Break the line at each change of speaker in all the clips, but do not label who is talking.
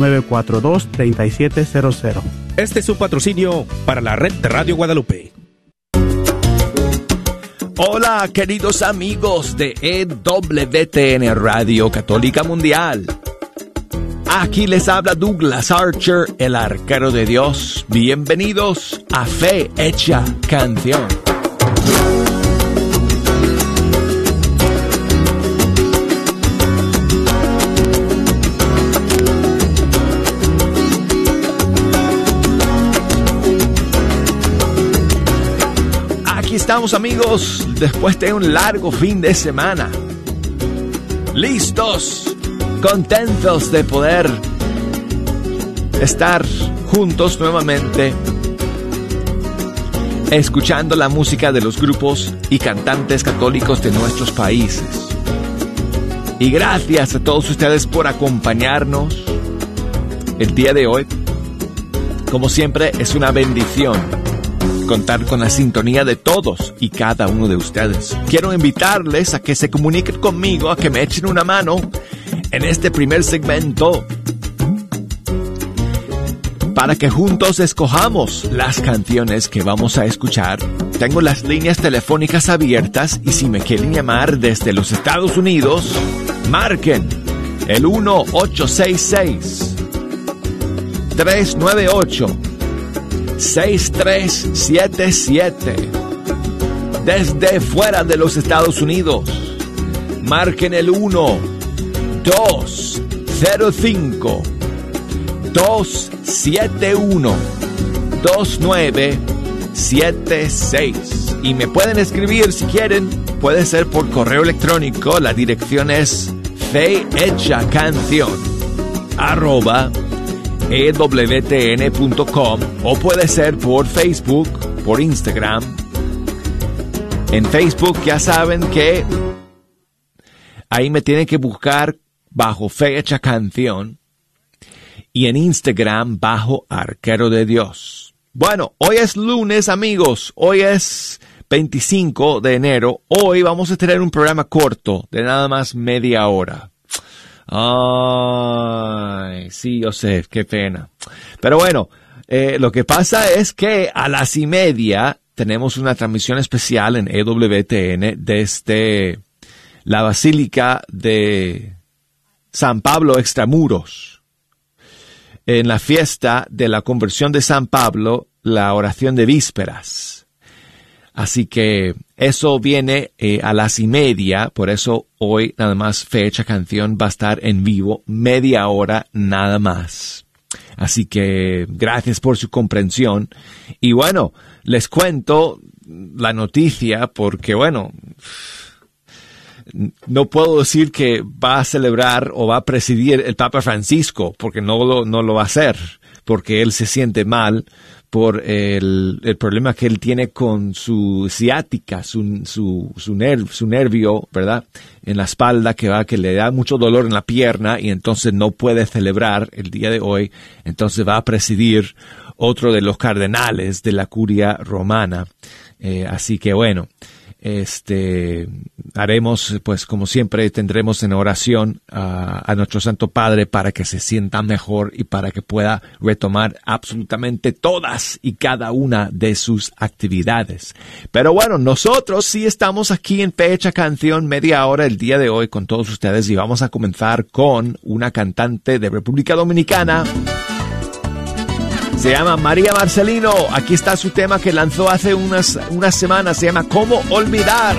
942-3700.
Este es un patrocinio para la red de Radio Guadalupe. Hola queridos amigos de EWTN Radio Católica Mundial. Aquí les habla Douglas Archer, el arquero de Dios. Bienvenidos a Fe Hecha Canción. Estamos amigos después de un largo fin de semana. Listos, contentos de poder estar juntos nuevamente, escuchando la música de los grupos y cantantes católicos de nuestros países. Y gracias a todos ustedes por acompañarnos el día de hoy. Como siempre, es una bendición contar con la sintonía de todos y cada uno de ustedes. Quiero invitarles a que se comuniquen conmigo, a que me echen una mano en este primer segmento para que juntos escojamos las canciones que vamos a escuchar. Tengo las líneas telefónicas abiertas y si me quieren llamar desde los Estados Unidos, marquen el 1866 398 6377. Desde fuera de los Estados Unidos, marquen el 1 205 271 2976. Y me pueden escribir si quieren, puede ser por correo electrónico, la dirección es canción arroba ewtn.com o puede ser por Facebook, por Instagram. En Facebook ya saben que ahí me tienen que buscar bajo fecha canción y en Instagram bajo arquero de Dios. Bueno, hoy es lunes amigos, hoy es 25 de enero, hoy vamos a tener un programa corto de nada más media hora. Ay, sí, sé, qué pena. Pero bueno, eh, lo que pasa es que a las y media tenemos una transmisión especial en EWTN desde la Basílica de San Pablo Extramuros. En la fiesta de la conversión de San Pablo, la oración de vísperas. Así que eso viene eh, a las y media, por eso hoy nada más fecha canción va a estar en vivo, media hora nada más. Así que gracias por su comprensión. Y bueno, les cuento la noticia porque bueno, no puedo decir que va a celebrar o va a presidir el Papa Francisco porque no lo, no lo va a hacer, porque él se siente mal por el, el, problema que él tiene con su ciática, su, su, su, su, nervio, ¿verdad? En la espalda que va, que le da mucho dolor en la pierna y entonces no puede celebrar el día de hoy. Entonces va a presidir otro de los cardenales de la curia romana. Eh, así que bueno, este, haremos, pues como siempre, tendremos en oración a, nuestro Santo Padre para que se sienta mejor y para que pueda retomar absolutamente todas y cada una de sus actividades. Pero bueno, nosotros sí estamos aquí en Fecha Canción media hora el día de hoy con todos ustedes y vamos a comenzar con una cantante de República Dominicana. Se llama María Marcelino. Aquí está su tema que lanzó hace unas, unas semanas. Se llama ¿Cómo olvidar?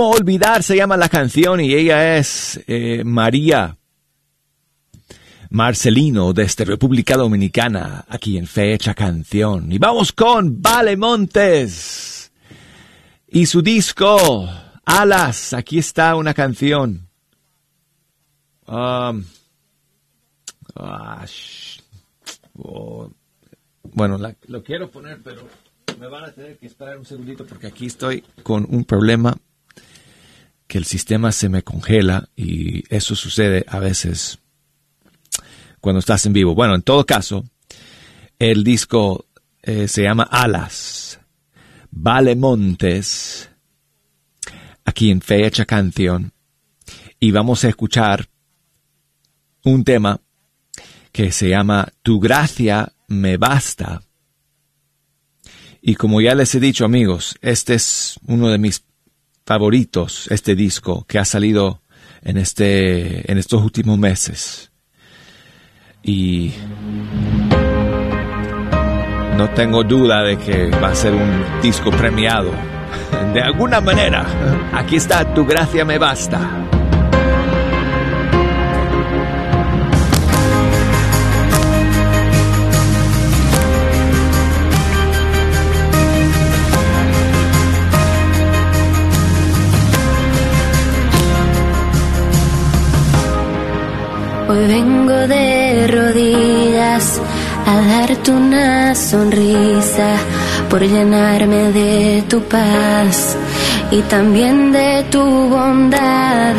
¿Cómo olvidar?
Se llama la canción y ella es eh, María Marcelino desde República Dominicana, aquí en Fecha Canción. Y vamos con Vale Montes y su disco Alas. Aquí está una canción. Um, ah, oh, bueno, lo quiero poner, pero me van a tener que esperar un segundito porque aquí estoy con un problema que el sistema se me congela y eso sucede a veces cuando estás en vivo. Bueno, en todo caso, el disco eh, se llama Alas, Vale Montes, aquí en Fecha Canción, y vamos a escuchar un tema que se llama Tu gracia me basta. Y como ya les he dicho amigos, este es uno de mis favoritos, este disco que ha salido en, este, en estos últimos meses. Y no tengo duda de que va a ser un disco premiado. De alguna manera, aquí está, tu gracia me basta.
Hoy vengo de rodillas a darte una sonrisa por llenarme de tu paz y también de tu bondad.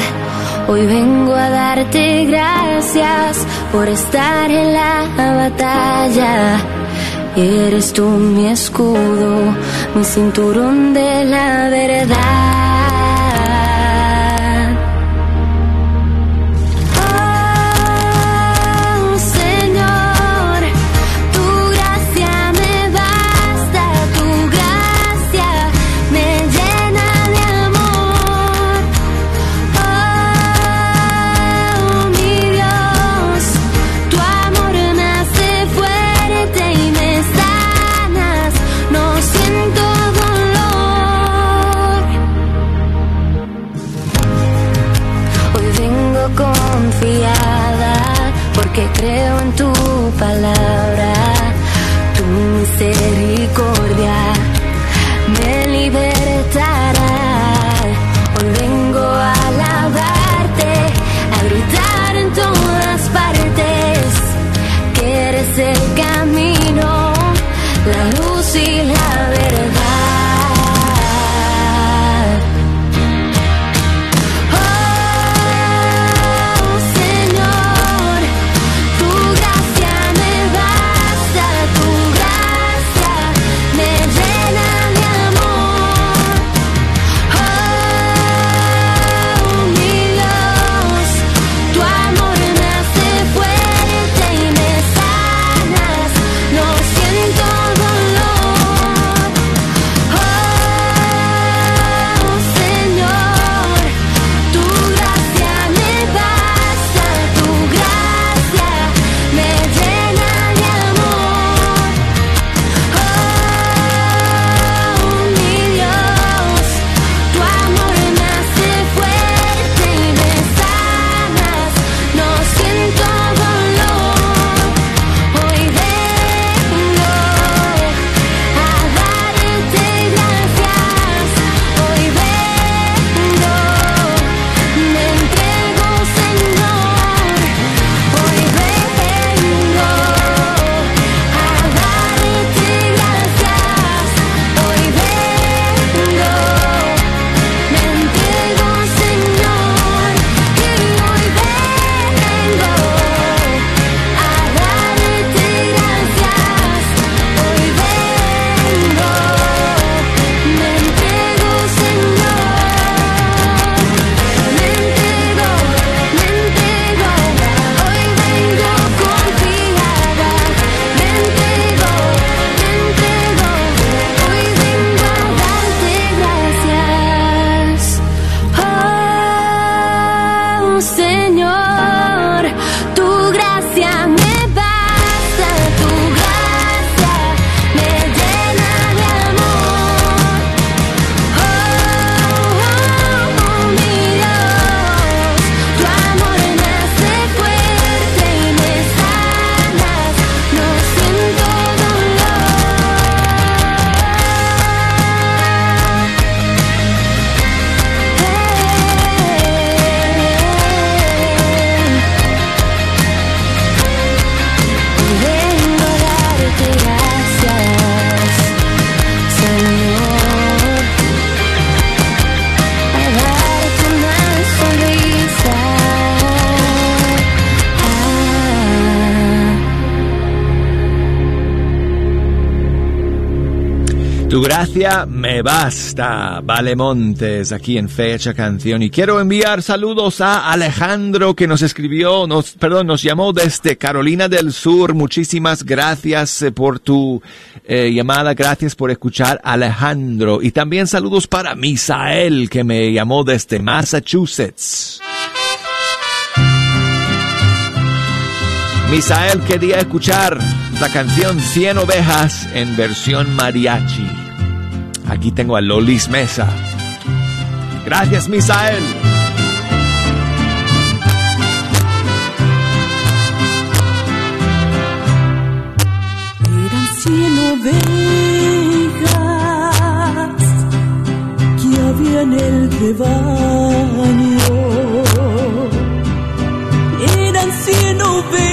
Hoy vengo a darte gracias por estar en la batalla Eres tú mi escudo, mi cinturón de la verdad.
Gracia me basta. Vale Montes, aquí en Fecha Canción. Y quiero enviar saludos a Alejandro que nos escribió, nos, perdón, nos llamó desde Carolina del Sur. Muchísimas gracias eh, por tu eh, llamada. Gracias por escuchar, Alejandro. Y también saludos para Misael que me llamó desde Massachusetts. Misael quería escuchar la canción Cien ovejas en versión mariachi. Aquí tengo a Lolis Mesa. Gracias, Misael.
Eran cien ovejas que había en el rebaño. Eran cien ovejas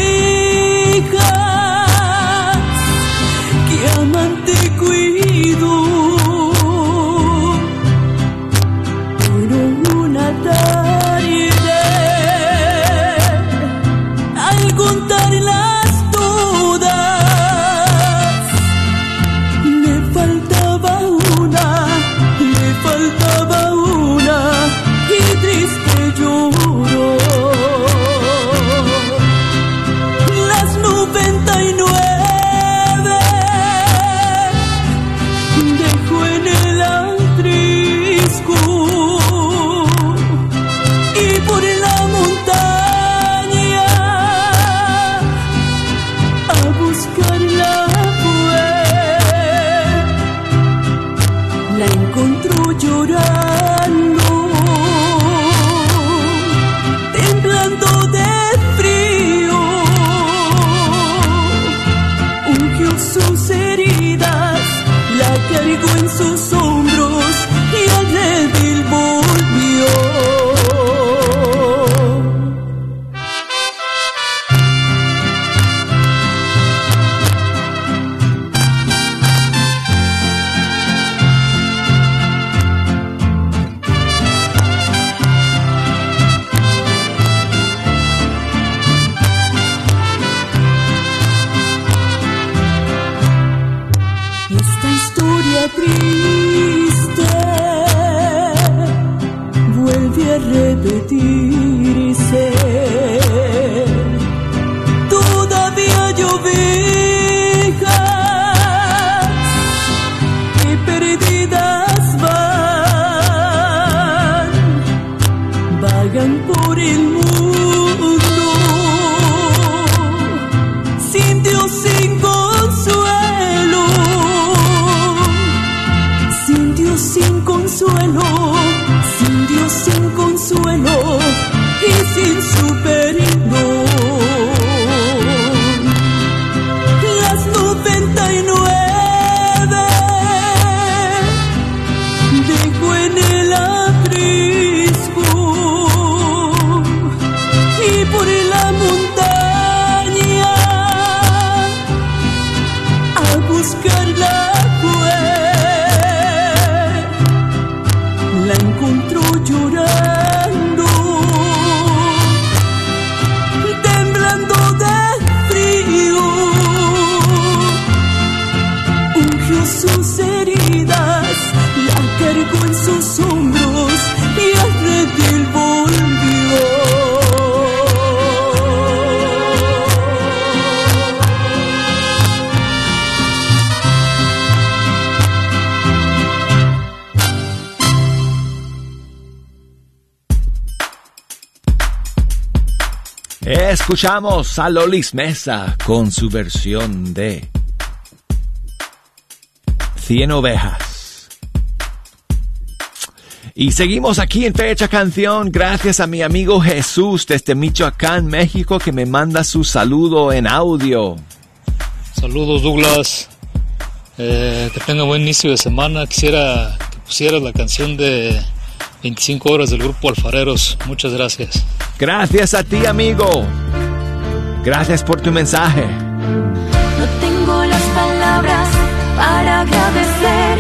Escuchamos a Lolis Mesa con su versión de Cien Ovejas. Y seguimos aquí en Fecha Canción gracias a mi amigo Jesús desde Michoacán, México, que me manda su saludo en audio.
Saludos Douglas, eh, que tenga buen inicio de semana. Quisiera que pusieras la canción de 25 horas del grupo Alfareros. Muchas gracias.
Gracias a ti, amigo. Gracias por tu mensaje.
No tengo las palabras para agradecer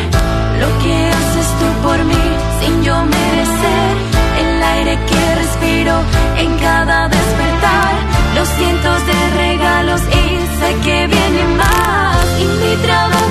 lo que haces tú por mí sin yo merecer. El aire que respiro en cada despertar, los cientos de regalos y sé que viene más y mi trabajo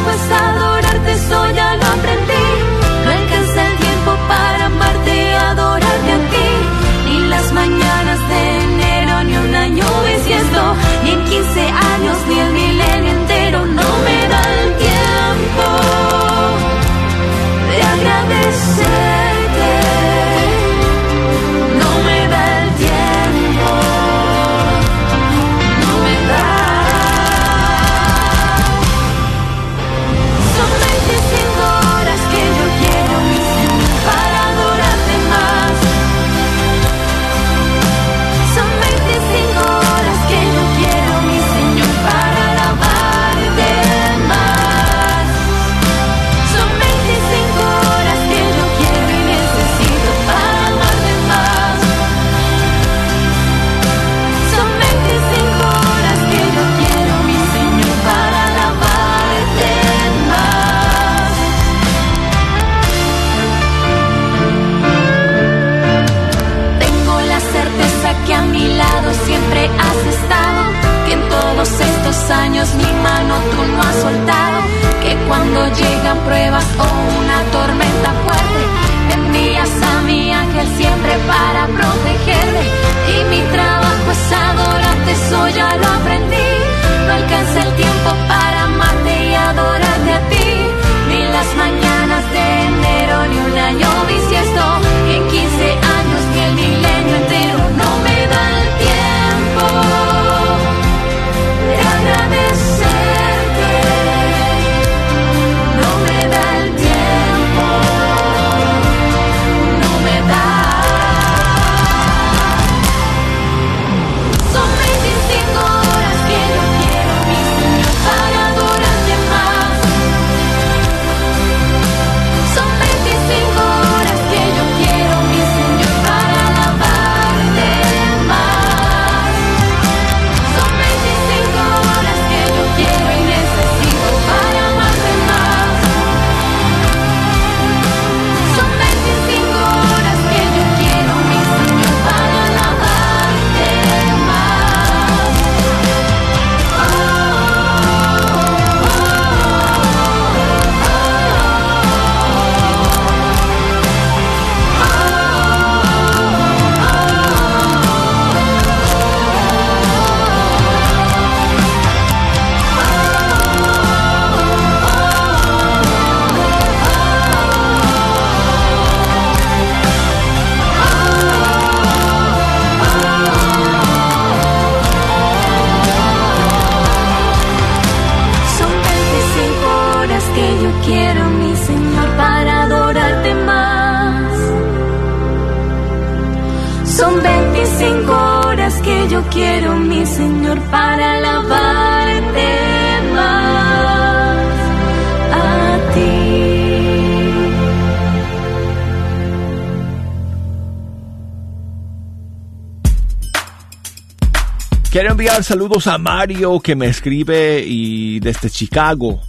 Saludos a Mario que me escribe y desde Chicago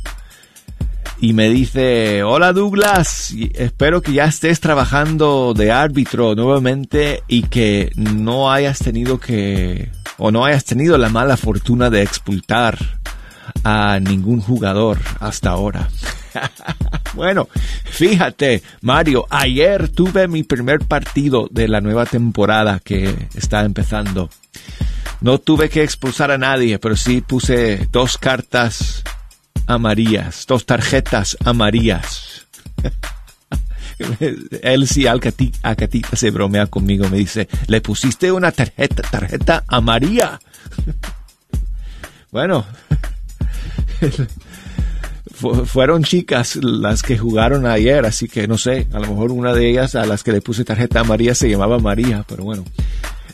y me dice, hola Douglas, espero que ya estés trabajando de árbitro nuevamente y que no hayas tenido que, o no hayas tenido la mala fortuna de expulsar a ningún jugador hasta ahora. bueno, fíjate, Mario, ayer tuve mi primer partido de la nueva temporada que está empezando. No tuve que expulsar a nadie, pero sí puse dos cartas amarillas, dos tarjetas amarillas. Él sí, Alcatita se bromea conmigo, me dice, le pusiste una tarjeta, tarjeta amarilla. bueno, fueron chicas las que jugaron ayer, así que no sé, a lo mejor una de ellas a las que le puse tarjeta amarilla se llamaba María, pero bueno.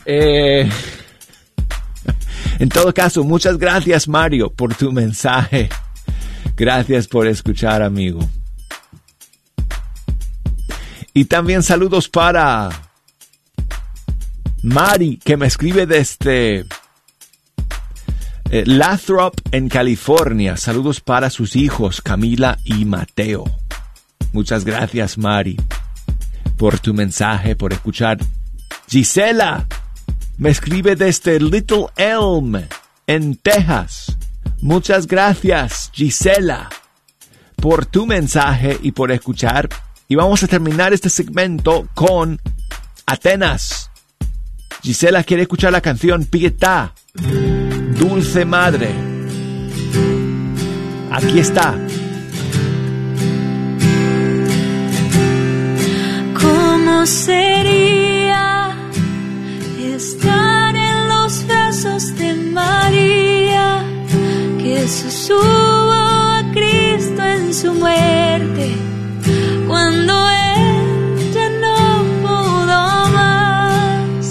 Eh, en todo caso, muchas gracias Mario por tu mensaje. Gracias por escuchar, amigo. Y también saludos para Mari, que me escribe desde eh, Lathrop, en California. Saludos para sus hijos, Camila y Mateo. Muchas gracias, Mari, por tu mensaje, por escuchar. Gisela, me escribe desde Little Elm, en Texas. Muchas gracias, Gisela, por tu mensaje y por escuchar. Y vamos a terminar este segmento con Atenas. Gisela quiere escuchar la canción Pietà, Dulce Madre. Aquí está.
¿Cómo sería estar en los brazos de María? que subo a Cristo en su muerte cuando él ya no pudo más.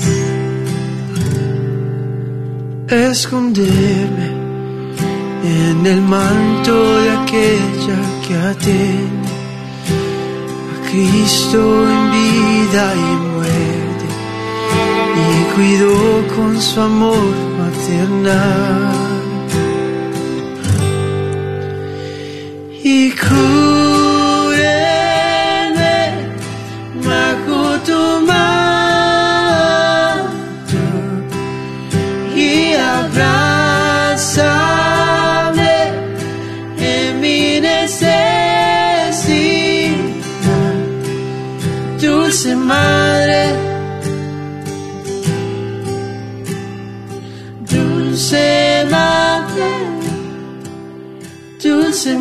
Esconderme en el manto de aquella que atiende a Cristo en vida y muerte y cuidó con su amor maternal. y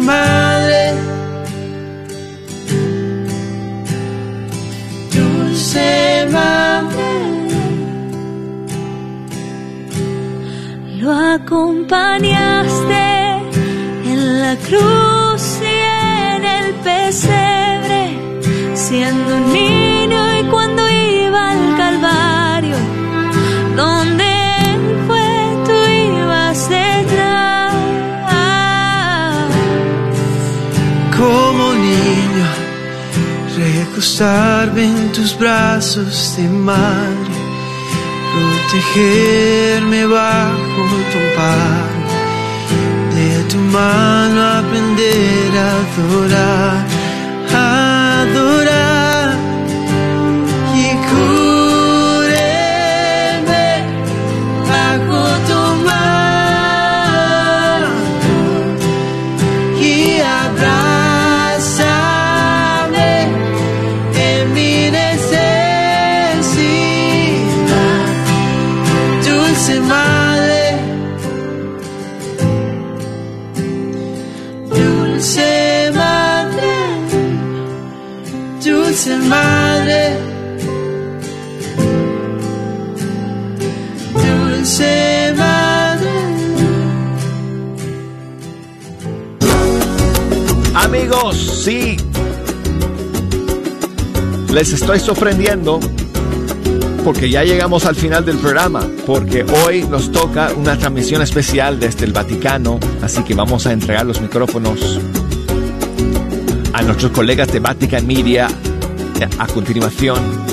madre, dulce madre.
Lo acompañaste
recostarme en tus brazos de madre, protegerme bajo tu amparo, de tu mano aprender a adorar,
estoy sorprendiendo porque ya llegamos al final del programa, porque hoy nos toca una transmisión especial desde el Vaticano, así que vamos a entregar los micrófonos a nuestros colegas de Vatican Media a continuación.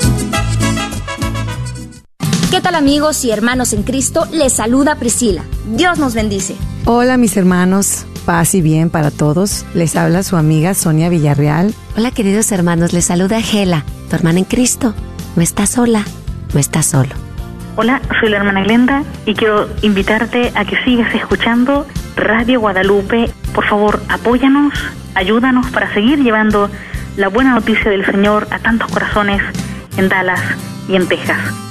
¿Qué tal amigos y hermanos en Cristo? Les saluda Priscila. Dios nos bendice.
Hola mis hermanos, paz y bien para todos. Les habla su amiga Sonia Villarreal.
Hola queridos hermanos, les saluda Gela, tu hermana en Cristo. No estás sola, no estás solo.
Hola, soy la hermana Glenda y quiero invitarte a que sigas escuchando Radio Guadalupe. Por favor, apóyanos, ayúdanos para seguir llevando la buena noticia del Señor a tantos corazones en Dallas y en Texas.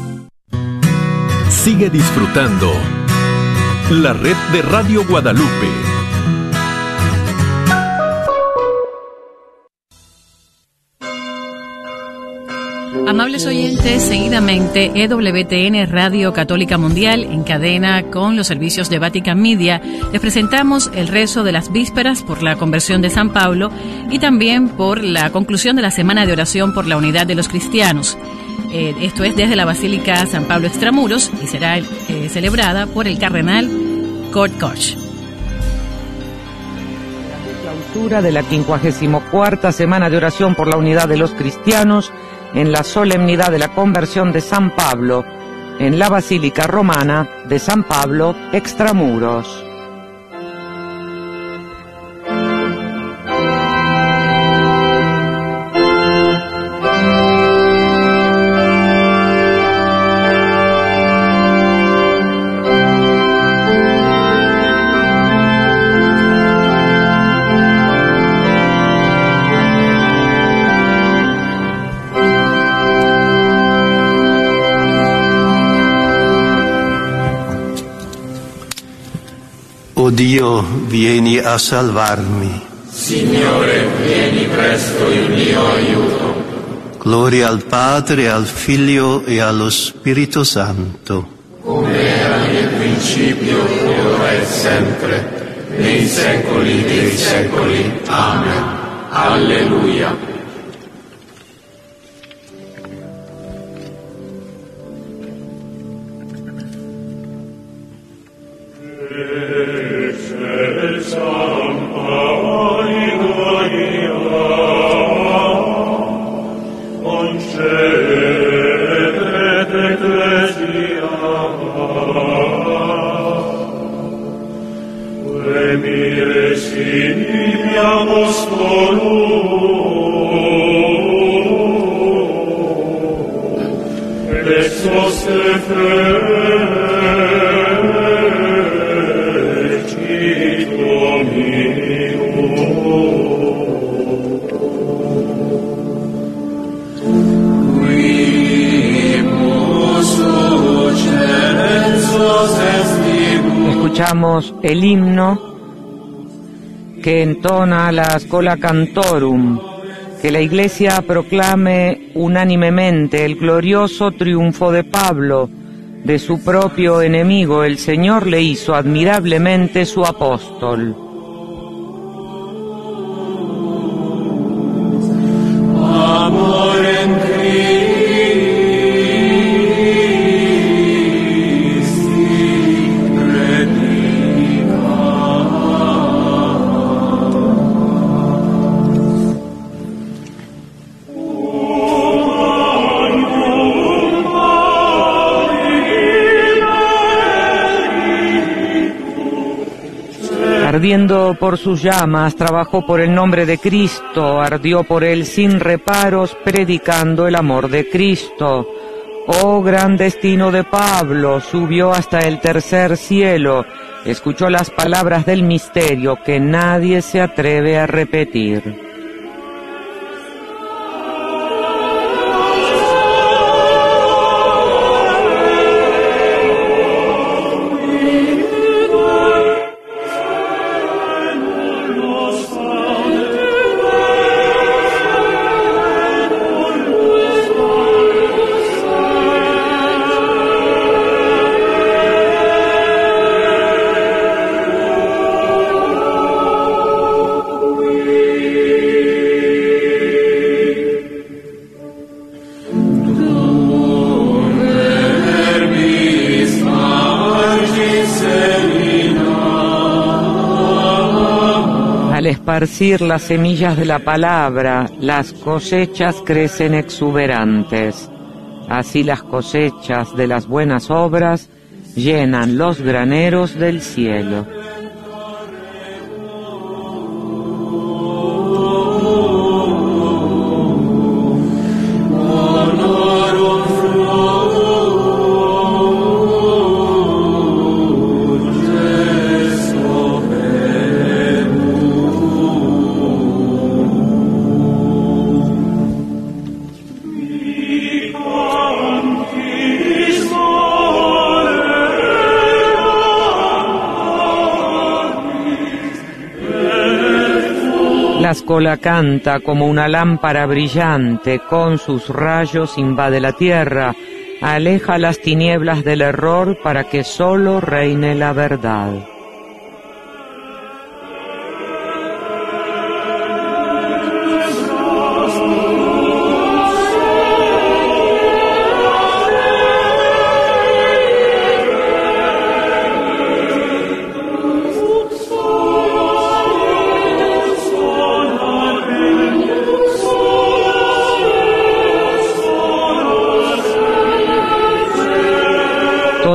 Sigue disfrutando la red de Radio Guadalupe.
Amables oyentes, seguidamente EWTN Radio Católica Mundial en cadena con los servicios de Vatican Media les presentamos el rezo de las vísperas por la conversión de San Pablo y también por la conclusión de la semana de oración por la unidad de los cristianos. Eh, esto es desde la Basílica San Pablo Extramuros y será eh, celebrada por el cardenal Kurt Koch.
Clausura de la 54 semana de oración por la unidad de los cristianos en la solemnidad de la conversión de San Pablo en la Basílica Romana de San Pablo Extramuros.
Dio, vieni a salvarmi.
Signore, vieni presto in mio aiuto.
Gloria al Padre, al Figlio e allo Spirito Santo.
Come era nel principio, ora e sempre, nei secoli dei secoli. Amen. Alleluia.
Escuchamos el himno que entona la Scola Cantorum, que la Iglesia proclame unánimemente el glorioso triunfo de Pablo, de su propio enemigo, el Señor le hizo admirablemente su apóstol. Por sus llamas, trabajó por el nombre de Cristo, ardió por él sin reparos, predicando el amor de Cristo. Oh gran destino de Pablo, subió hasta el tercer cielo, escuchó las palabras del misterio que nadie se atreve a repetir. Esparcir las semillas de la palabra, las cosechas crecen exuberantes. Así las cosechas de las buenas obras llenan los graneros del cielo. La escola canta como una lámpara brillante, con sus rayos invade la tierra, aleja las tinieblas del error para que solo reine la verdad.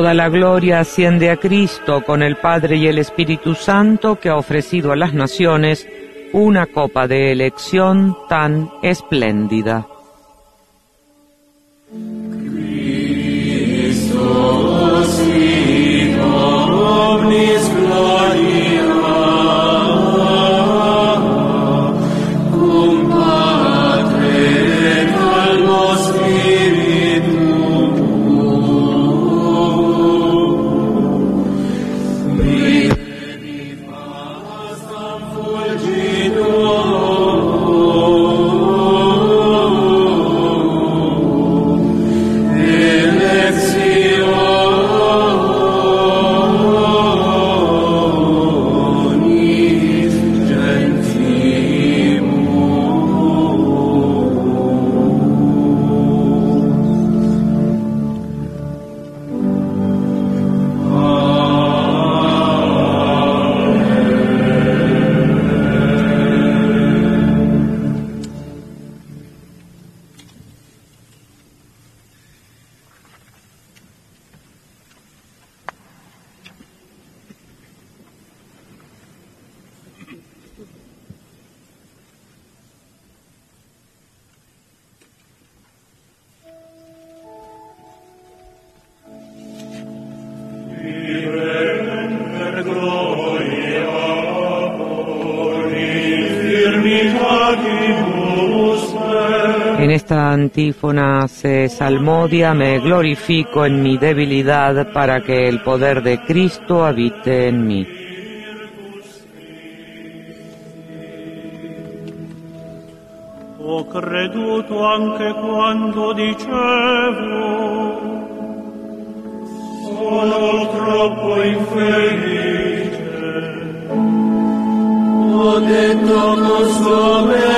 Toda la gloria asciende a Cristo con el Padre y el Espíritu Santo que ha ofrecido a las naciones una copa de elección tan espléndida. Esta antífona se salmodia, me glorifico en mi debilidad para que el poder de Cristo habite en mí.
Ho creduto anche quando dicevo sono troppo infelice. Ho detto con spavento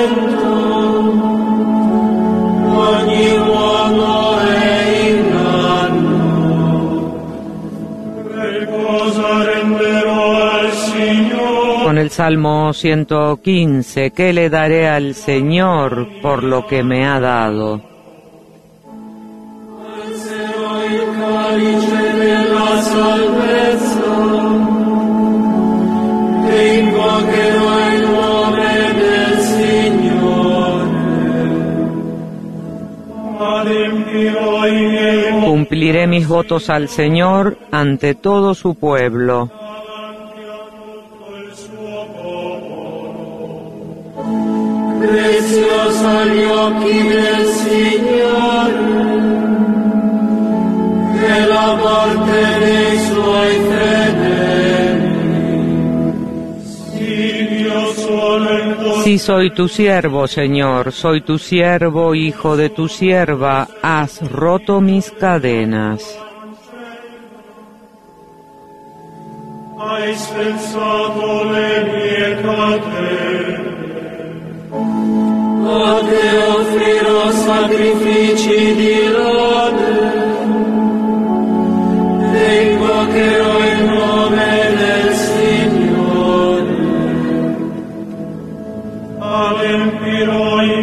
Salmo 115, ¿qué le daré al Señor por lo que me ha dado? Cumpliré mis votos al Señor ante todo su pueblo.
Prezioso agli occhi del Signore, che la morte dei suoi fedeli.
Sí, soy tu siervo, Señor, soy tu siervo, hijo de tu sierva, has roto mis cadenas.
hai spezzato le mie catene.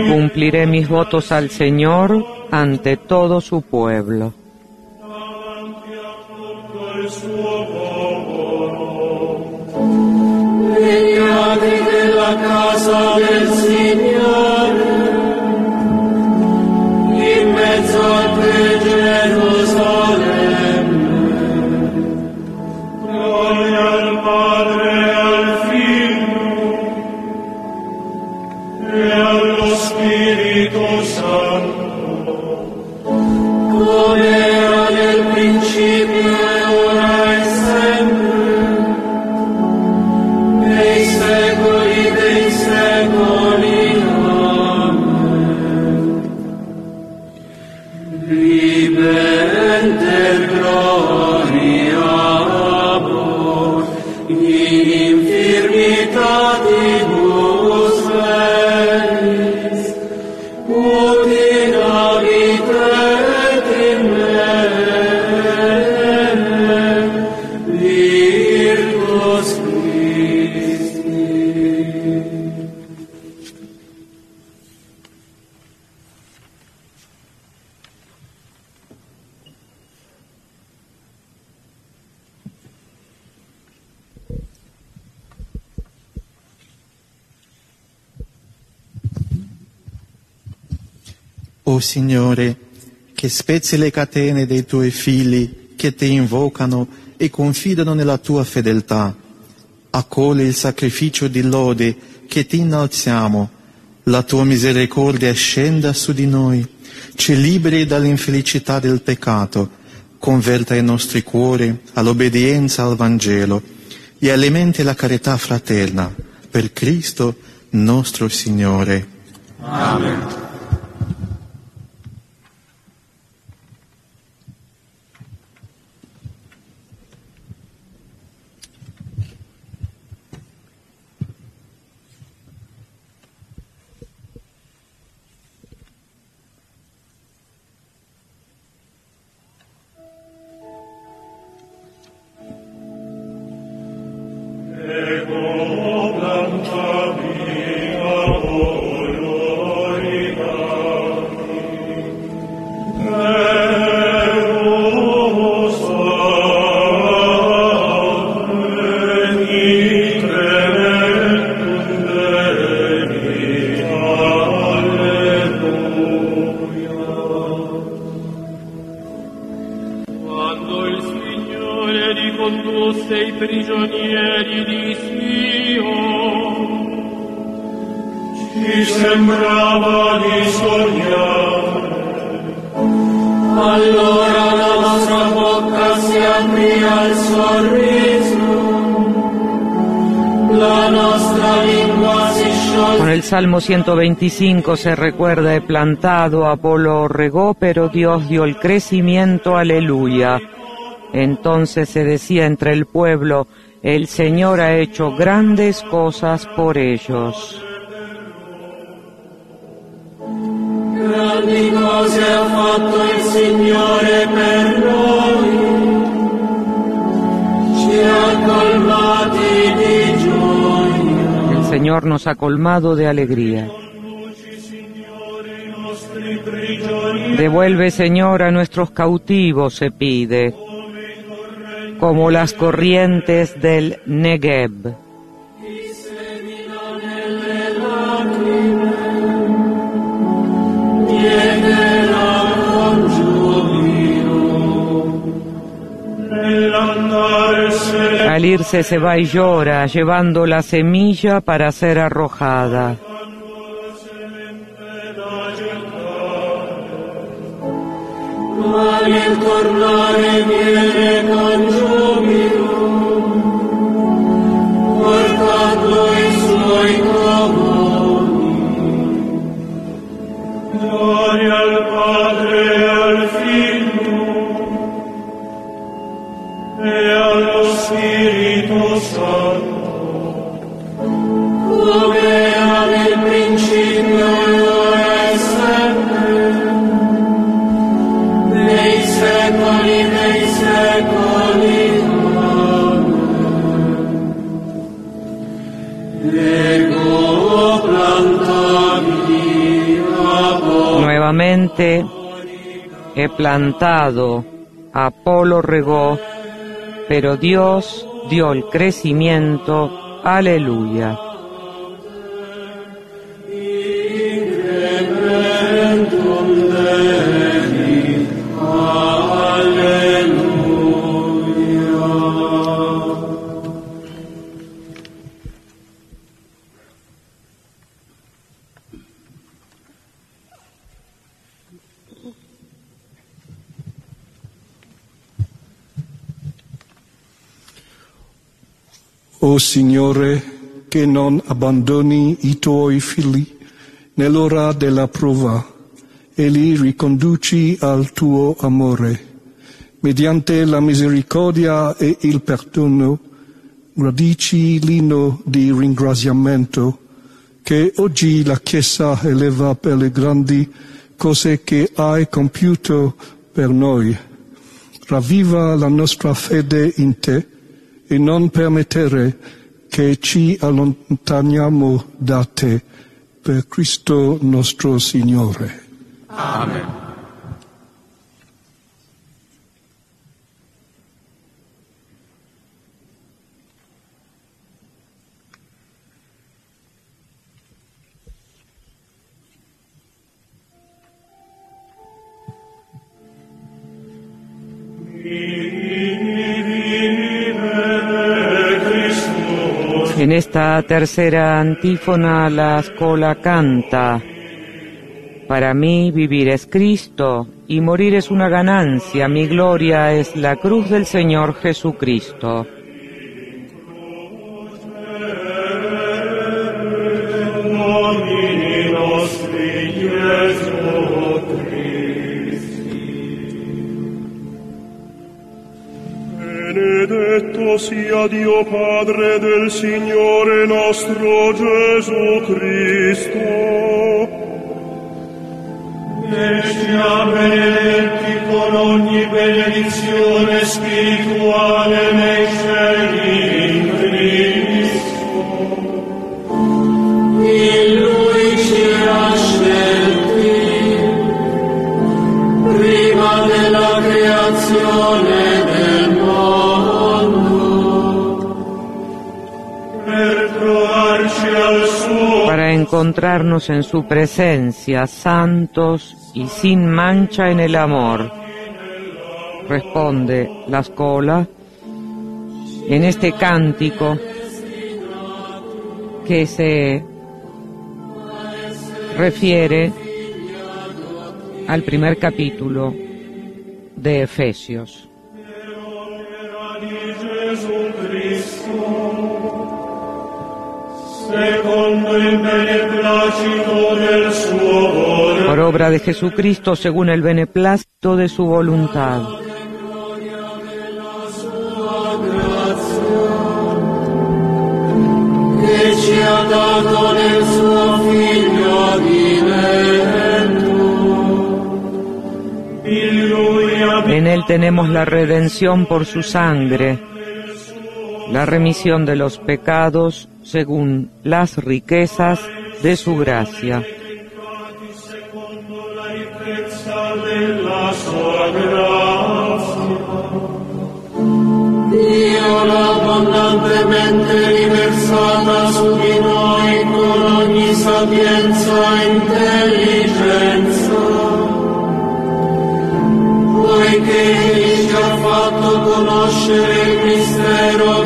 Cumpliré mis votos al Señor ante todo su pueblo.
Signore,
che spezzi le catene dei tuoi figli che ti invocano e confidano nella tua fedeltà. Accogli il sacrificio di lode che ti innalziamo. La tua misericordia scenda su di noi, ci liberi dall'infelicità del peccato, converta i nostri cuori all'obbedienza al Vangelo e alimenti la carità fraterna per Cristo nostro Signore.
Amen.
125 se recuerda, he plantado, Apolo regó, pero Dios dio el crecimiento, aleluya. Entonces se decía entre el pueblo, el Señor ha hecho grandes cosas por ellos. Señor nos ha colmado de alegría. Devuelve, Señor, a nuestros cautivos, se pide, como las corrientes del Negev. Al irse se va y llora, llevando la semilla para ser arrojada. Nuevamente he plantado, Apolo regó, pero Dios dio el crecimiento. Aleluya.
Signore, che non abbandoni i tuoi figli nell'ora della prova e li riconduci al tuo amore. Mediante la misericordia e il perdono, gradici l'inno di ringraziamento che oggi la Chiesa eleva per le grandi cose che hai compiuto per noi. Ravviva la nostra fede in te e non permettere che ci allontaniamo da te per Cristo nostro Signore.
Amen.
Esta tercera antífona la escola canta. Para mí vivir es Cristo y morir es una ganancia. Mi gloria es la cruz del Señor Jesucristo. En su presencia, santos y sin mancha en el amor. Responde la escola en este cántico que se refiere al primer capítulo de Efesios. Por obra de Jesucristo según el beneplácito de su voluntad. En Él tenemos la redención por su sangre, la remisión de los pecados según las riquezas de su gracia.
Dio abbondantemente riversata su di noi con ogni sapienza e intelligenza, poiché ci ha fatto conoscere il mistero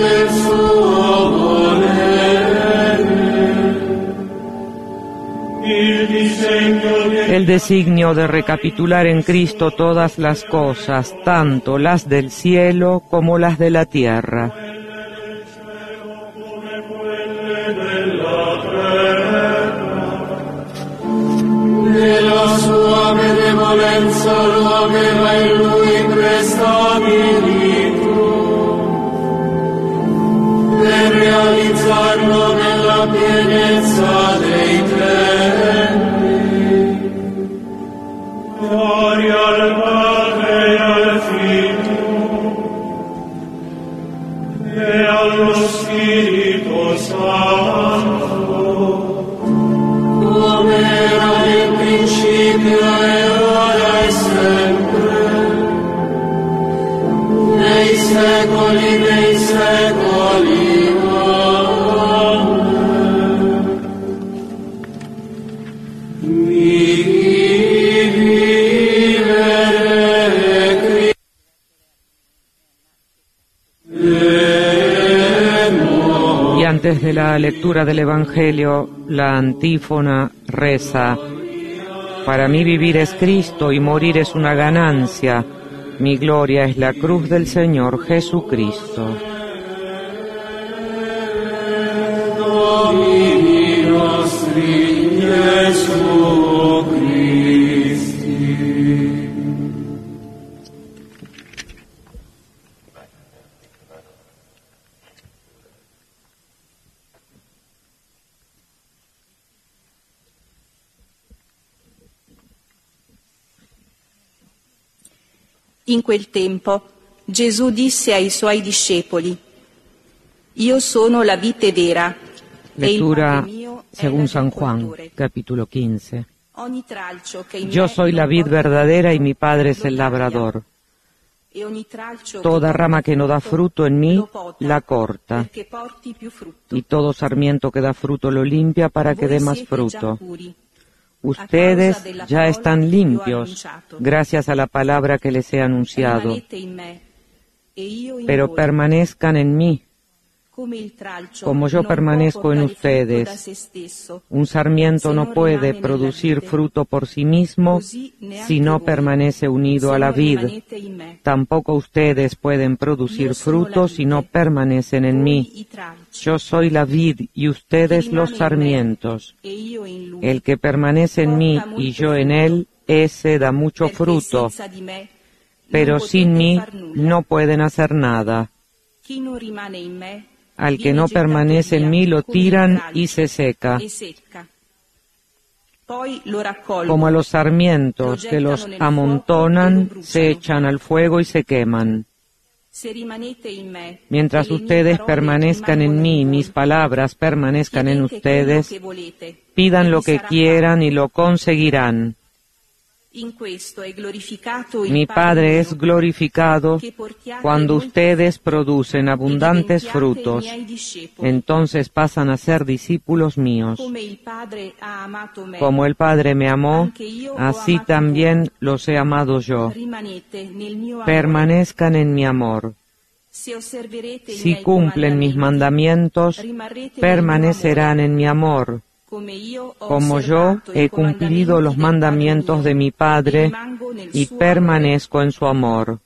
El designio de recapitular en Cristo todas las cosas, tanto las del cielo como las de la tierra.
Nella sua benevolenza lo aveva in lui prestabilito per realizzarlo nella pienezza
lectura del Evangelio, la antífona reza, Para mí vivir es Cristo y morir es una ganancia. Mi gloria es la cruz del Señor Jesucristo.
Quel tempo Gesù disse ai suoi discepoli, Io sono la vite vera e
Lectura según San Juan, capítulo 15.
ogni tralcio che in
Yo soy la vid verdadera y mi Padre es el labrador.
e
Toda rama que no da fruto en mí, la corta, y todo sarmiento que da fruto lo limpia para que dé más fruto. Ustedes ya están limpios gracias a la palabra que les he anunciado,
e
pero permanezcan en mí, como yo permanezco en ustedes. Un sarmiento no puede producir fruto por sí mismo
neanche
si no permanece unido a la vid. Tampoco ustedes pueden producir fruto si no permanecen en mí. Yo soy la vid y ustedes los sarmientos.
e
El que permanece en mí y yo en él, ese da mucho fruto, pero sin mí no pueden hacer nada. Al que no permanece en mí lo tiran y se seca, como a los sarmientos que los amontonan, se echan al fuego y se queman. Mientras ustedes permanezcan en mí mis palabras permanezcan en ustedes, pidan lo que quieran y lo conseguirán.
In questo è glorificato il
Mi Padre es glorificado cuando ustedes producen abundantes frutos. Entonces pasan a ser discípulos míos. Como el Padre me amó, así también los he amado yo. Permanezcan en mi amor. Si cumplen mis mandamientos, permanecerán en mi amor, como yo he cumplido los mandamientos de mi Padre y permanezco en su amor.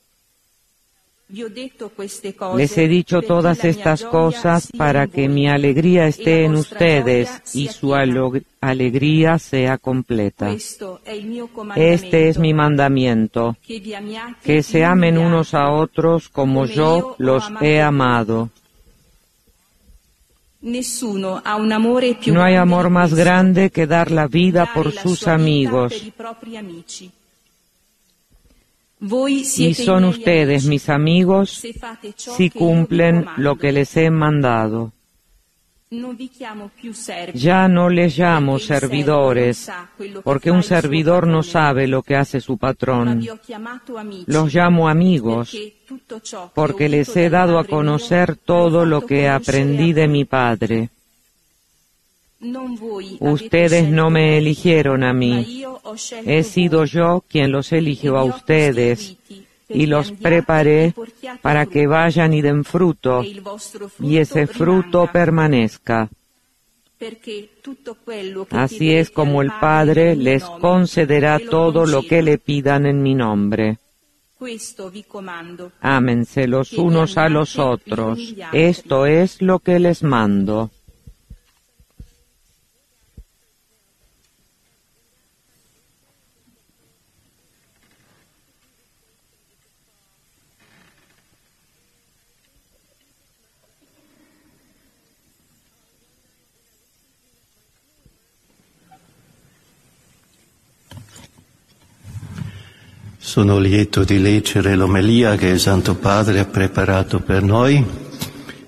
Les he dicho todas estas cosas para que mi alegría esté en ustedes y su alegría sea completa. Este es mi mandamiento, que se amen unos a otros como yo los he amado. No hay amor más grande que dar la vida por sus amigos. Y son ustedes mis amigos si cumplen lo que les he mandado. Ya no les llamo servidores, porque un servidor no sabe lo que hace su patrón. Los llamo amigos, porque les he dado a conocer todo lo que aprendí de mi Padre. Ustedes no me eligieron a mí, he sido yo quien los eligió a ustedes y los preparé para que vayan y den fruto y ese fruto permanezca. Así es como el Padre les concederá todo lo que le pidan en mi nombre. Ámense los unos a los otros. Esto es lo que les mando.
Sono lieto di leggere l'omelia che il Santo Padre ha preparato per noi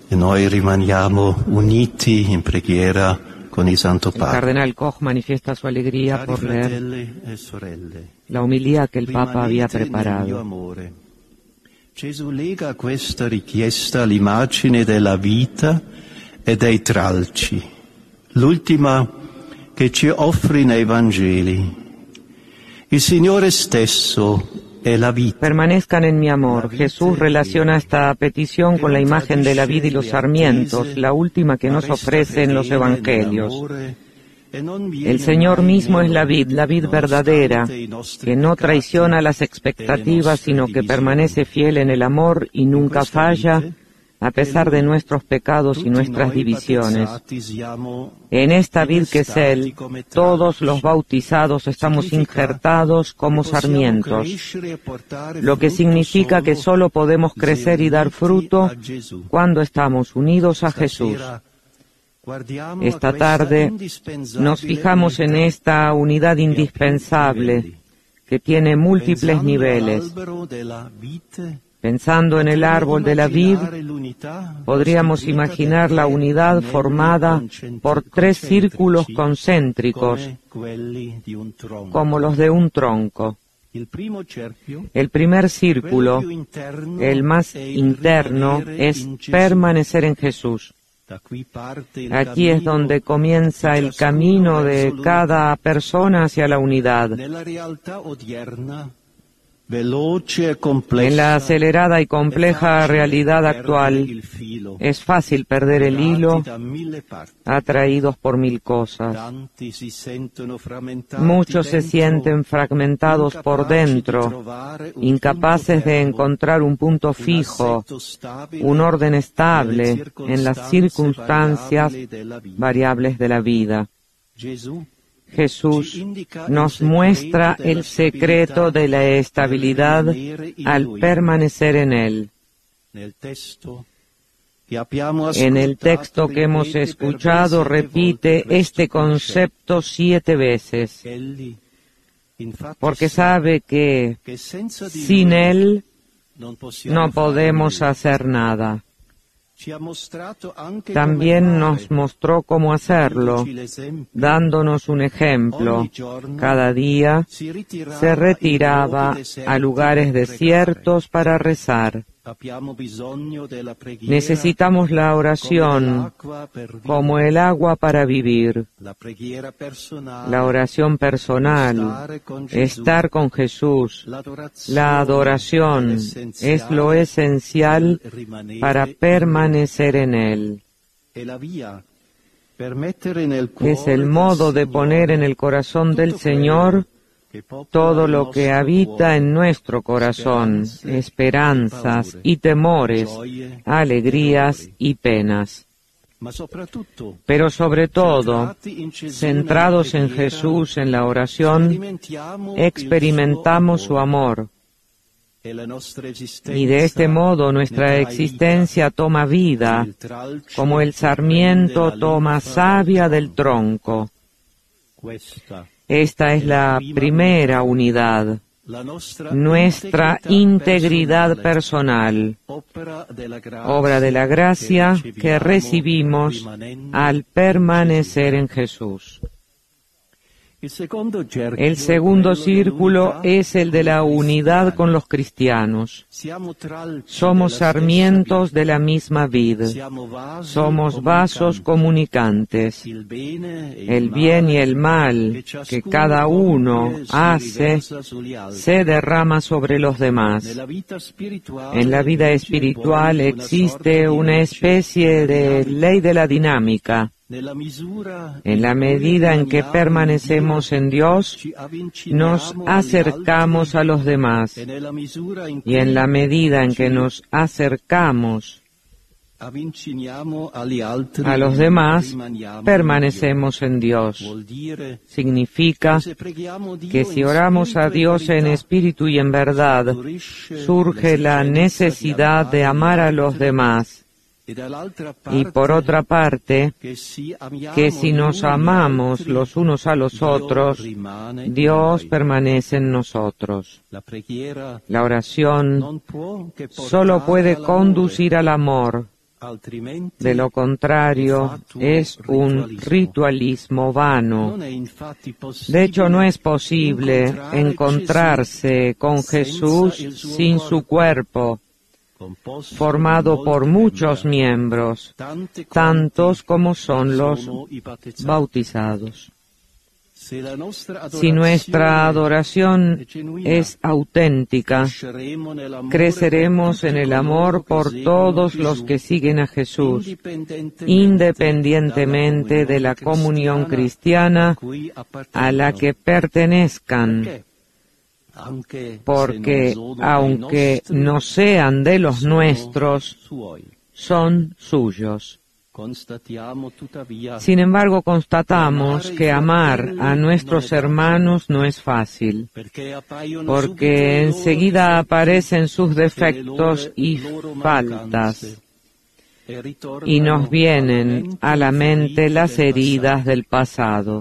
e noi rimaniamo uniti in preghiera con il Santo Padre.
cardenal Koch manifiesta su alegría
Cari
por leer
fratelli e sorelle,
la homilía que el Papa preparado.
amore. Gesù lega questa richiesta l'immagine della vita e dei tralci, l'ultima che ci offri nei Vangeli. Il Signore stesso.
Permanezcan en mi amor. Jesús relaciona esta petición con la imagen de la vida y los sarmientos, la última que nos ofrece en los Evangelios. El Señor mismo es la vid, la vid verdadera, que no traiciona las expectativas, sino que permanece fiel en el amor y nunca falla, a pesar de nuestros pecados y nuestras divisiones. En esta vid que es Él, todos los bautizados estamos injertados como sarmientos, lo que significa que solo podemos crecer y dar fruto cuando estamos unidos a Jesús. Esta tarde nos fijamos en esta unidad indispensable que tiene múltiples niveles. Pensando en el árbol de la vid, podríamos imaginar la unidad formada por tres círculos concéntricos, como los de un tronco. El primer círculo, el más interno, es permanecer en Jesús. Aquí es donde comienza el camino de cada persona hacia la unidad. En la acelerada y compleja realidad actual es fácil perder el hilo atraídos por mil cosas. Muchos se sienten fragmentados por dentro, incapaces de encontrar un punto fijo, un orden estable en las circunstancias variables de la vida. Jesús nos muestra el secreto de la estabilidad al permanecer en Él. En el texto que hemos escuchado repite este concepto siete veces, porque sabe que sin Él no podemos hacer nada. También nos mostró cómo hacerlo, dándonos un ejemplo. Cada día se retiraba a lugares desiertos para rezar. Necesitamos la oración como el agua para vivir, la oración personal, estar con Jesús, la adoración es lo esencial para permanecer en Él. Es el modo de poner en el corazón del Señor todo lo que habita en nuestro corazón, esperanzas y temores, alegrías y penas. Pero sobre todo, centrados en Jesús en la oración, experimentamos su amor. Y de este modo nuestra existencia toma vida, como el sarmiento toma savia del tronco. Esta es la primera unidad, nuestra integridad personal, obra de la gracia que recibimos al permanecer en Jesús. El segundo círculo es el de la unidad con los cristianos. Somos sarmientos de la misma vid. Somos vasos comunicantes. El bien y el mal que cada uno hace se derrama sobre los demás. En la vida espiritual existe una especie de ley de la dinámica en la medida en que permanecemos en Dios, nos acercamos a los demás. Y en la medida en que nos acercamos a los demás, permanecemos en Dios. Significa que si oramos a Dios en espíritu y en verdad, surge la necesidad de amar a los demás y por otra parte, que si nos amamos los unos a los otros, Dios permanece en nosotros. La oración solo puede conducir al amor. De lo contrario, es un ritualismo vano. De hecho, no es posible encontrarse con Jesús sin su cuerpo formado por muchos miembros, tantos como son los bautizados. Si nuestra adoración es auténtica, creceremos en el amor por todos los que siguen a Jesús, independientemente de la comunión cristiana a la que pertenezcan porque aunque no sean de los nuestros, son suyos. Sin embargo, constatamos que amar a nuestros hermanos no es fácil, porque enseguida aparecen sus defectos y faltas, y nos vienen a la mente las heridas del pasado.